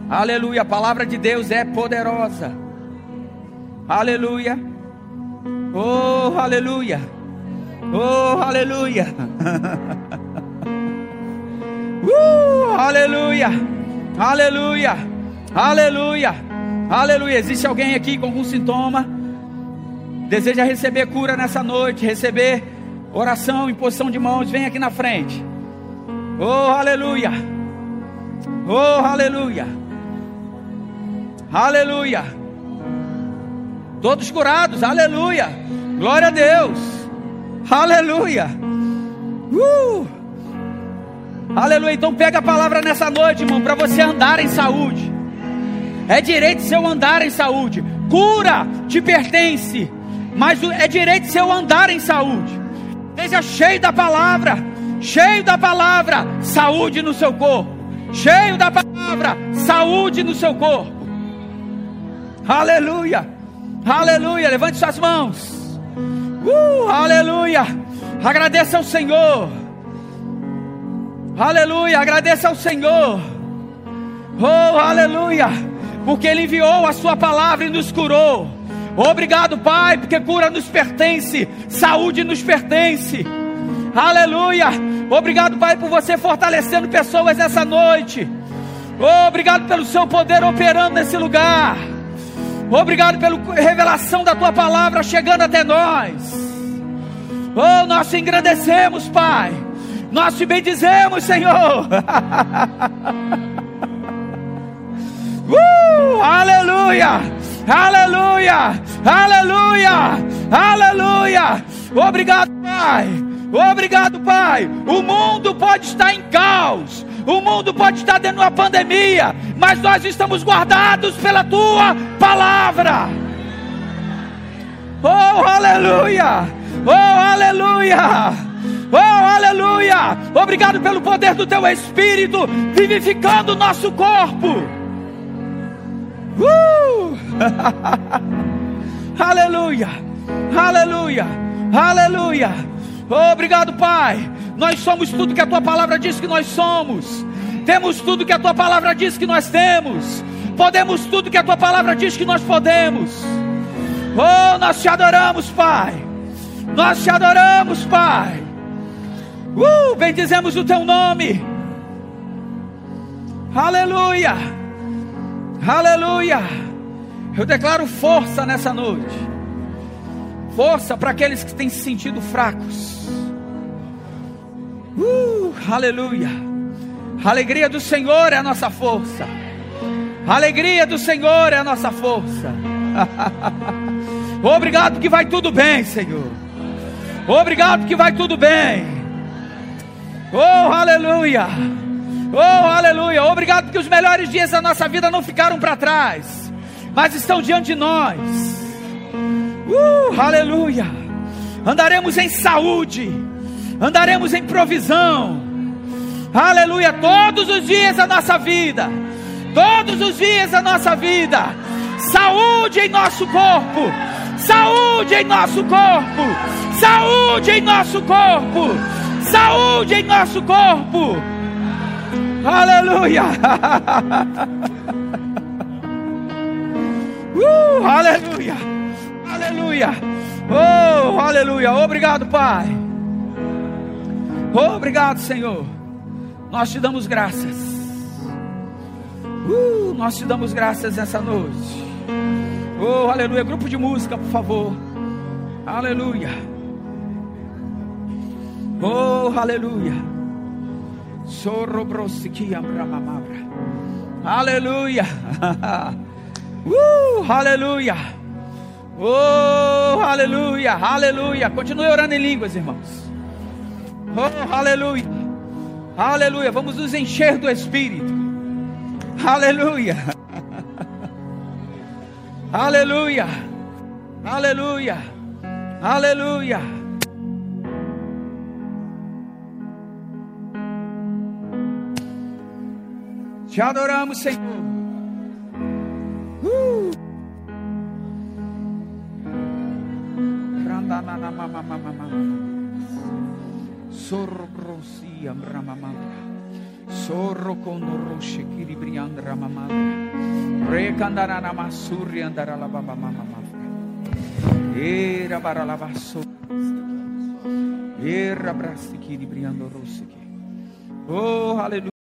[SPEAKER 1] Aleluia, a palavra de Deus é poderosa. Aleluia. Oh, aleluia. Oh, aleluia. uh, aleluia. Aleluia. Aleluia. Aleluia. Existe alguém aqui com algum sintoma? Deseja receber cura nessa noite, receber Oração, imposição de mãos, vem aqui na frente. Oh, aleluia. Oh, aleluia. Aleluia. Todos curados, aleluia. Glória a Deus. Aleluia. Uh. Aleluia. Então pega a palavra nessa noite, irmão, para você andar em saúde. É direito seu andar em saúde. Cura te pertence, mas é direito seu andar em saúde. Seja cheio da palavra, cheio da palavra, saúde no seu corpo. Cheio da palavra, saúde no seu corpo. Aleluia, aleluia. Levante suas mãos. Uh, aleluia. Agradeça ao Senhor. Aleluia, agradeça ao Senhor. Oh, aleluia, porque Ele enviou a Sua palavra e nos curou. Obrigado, Pai, porque cura nos pertence, saúde nos pertence. Aleluia. Obrigado, Pai, por você fortalecendo pessoas essa noite. Obrigado pelo seu poder operando nesse lugar. Obrigado pela revelação da tua palavra chegando até nós. Oh, nós te engrandecemos, Pai. Nós te bendizemos, Senhor. uh, aleluia. Aleluia! Aleluia! Aleluia! Obrigado, Pai. Obrigado, Pai. O mundo pode estar em caos. O mundo pode estar dentro de uma pandemia, mas nós estamos guardados pela tua palavra. Oh, aleluia! Oh, aleluia! Oh, aleluia! Obrigado pelo poder do teu espírito vivificando o nosso corpo. Uh! aleluia, aleluia, aleluia. Obrigado, Pai. Nós somos tudo que a tua palavra diz que nós somos. Temos tudo que a tua palavra diz que nós temos. Podemos tudo que a tua palavra diz que nós podemos. Oh, nós te adoramos, Pai. Nós te adoramos, Pai. Uh, bendizemos o teu nome. Aleluia. Aleluia! Eu declaro força nessa noite. Força para aqueles que têm se sentido fracos. Uh, aleluia! A alegria do Senhor é a nossa força. A alegria do Senhor é a nossa força. Obrigado que vai tudo bem, Senhor. Obrigado que vai tudo bem. Oh, aleluia! Oh, aleluia. Obrigado porque os melhores dias da nossa vida não ficaram para trás, mas estão diante de nós. Uh, aleluia. Andaremos em saúde, andaremos em provisão. Aleluia. Todos os dias da nossa vida, todos os dias da nossa vida. Saúde em nosso corpo, saúde em nosso corpo, saúde em nosso corpo, saúde em nosso corpo. Aleluia! uh, aleluia! Aleluia! Oh, aleluia! Obrigado, Pai. Obrigado, Senhor. Nós te damos graças. Uh, nós te damos graças essa noite. Oh, aleluia. Grupo de música, por favor. Aleluia. Oh, aleluia. Aleluia. uh, aleluia. Oh, aleluia, aleluia. Continue orando em línguas, irmãos. Oh, aleluia. Aleluia. Vamos nos encher do Espírito. Aleluia. Aleluia. Aleluia. Aleluia. Te adoramos, Senhor. Uh. Sorro grosia ramamandra. Sorro kono roshe kiri briandra mamandra. Rekandara namasuri andara la baba mama mama. Era para la vaso. Era brasti kiri briando rosse. Oh, aleluia.